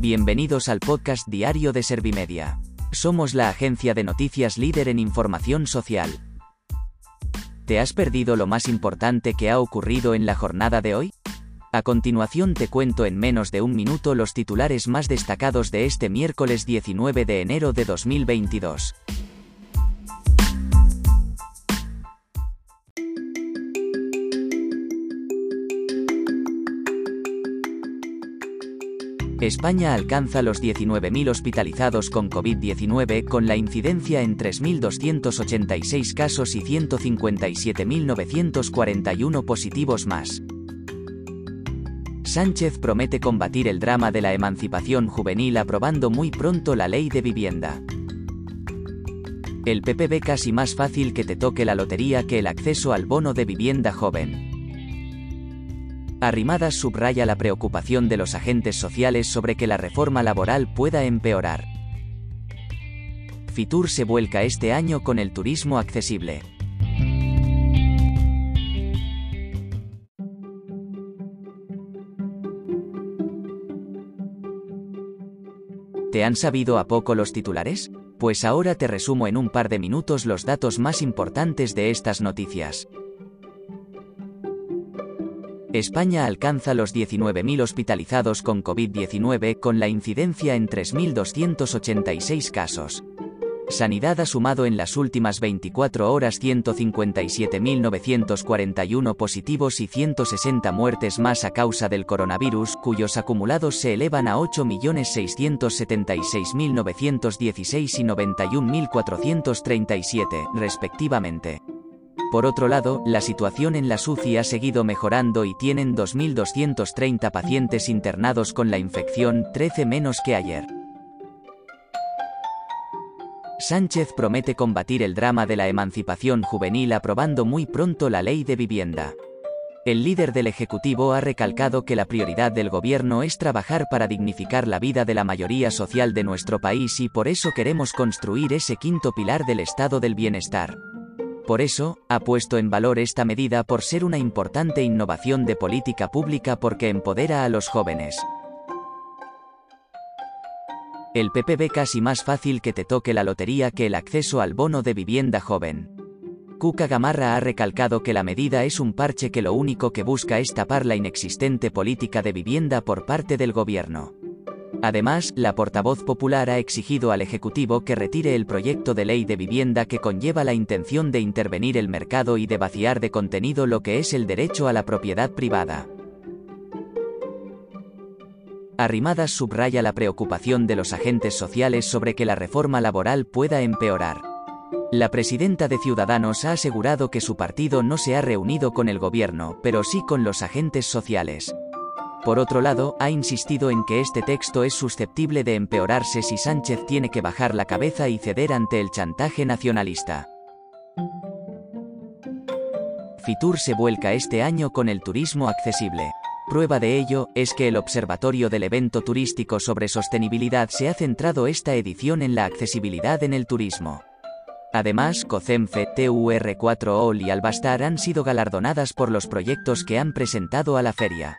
Bienvenidos al podcast diario de Servimedia. Somos la agencia de noticias líder en información social. ¿Te has perdido lo más importante que ha ocurrido en la jornada de hoy? A continuación te cuento en menos de un minuto los titulares más destacados de este miércoles 19 de enero de 2022. España alcanza los 19.000 hospitalizados con COVID-19 con la incidencia en 3.286 casos y 157.941 positivos más. Sánchez promete combatir el drama de la emancipación juvenil aprobando muy pronto la ley de vivienda. El PP ve casi más fácil que te toque la lotería que el acceso al bono de vivienda joven. Arrimadas subraya la preocupación de los agentes sociales sobre que la reforma laboral pueda empeorar. Fitur se vuelca este año con el turismo accesible. ¿Te han sabido a poco los titulares? Pues ahora te resumo en un par de minutos los datos más importantes de estas noticias. España alcanza los 19.000 hospitalizados con COVID-19 con la incidencia en 3.286 casos. Sanidad ha sumado en las últimas 24 horas 157.941 positivos y 160 muertes más a causa del coronavirus, cuyos acumulados se elevan a 8.676.916 y 91.437, respectivamente. Por otro lado, la situación en la SUCI ha seguido mejorando y tienen 2.230 pacientes internados con la infección, 13 menos que ayer. Sánchez promete combatir el drama de la emancipación juvenil aprobando muy pronto la ley de vivienda. El líder del Ejecutivo ha recalcado que la prioridad del gobierno es trabajar para dignificar la vida de la mayoría social de nuestro país y por eso queremos construir ese quinto pilar del estado del bienestar. Por eso, ha puesto en valor esta medida por ser una importante innovación de política pública porque empodera a los jóvenes. El PP ve casi más fácil que te toque la lotería que el acceso al bono de vivienda joven. Cuca Gamarra ha recalcado que la medida es un parche que lo único que busca es tapar la inexistente política de vivienda por parte del gobierno. Además, la portavoz popular ha exigido al Ejecutivo que retire el proyecto de ley de vivienda que conlleva la intención de intervenir el mercado y de vaciar de contenido lo que es el derecho a la propiedad privada. Arrimadas subraya la preocupación de los agentes sociales sobre que la reforma laboral pueda empeorar. La presidenta de Ciudadanos ha asegurado que su partido no se ha reunido con el gobierno, pero sí con los agentes sociales. Por otro lado, ha insistido en que este texto es susceptible de empeorarse si Sánchez tiene que bajar la cabeza y ceder ante el chantaje nacionalista. Fitur se vuelca este año con el turismo accesible. Prueba de ello es que el Observatorio del Evento Turístico sobre Sostenibilidad se ha centrado esta edición en la accesibilidad en el turismo. Además, COCEMFE, TUR4OL y Albastar han sido galardonadas por los proyectos que han presentado a la feria.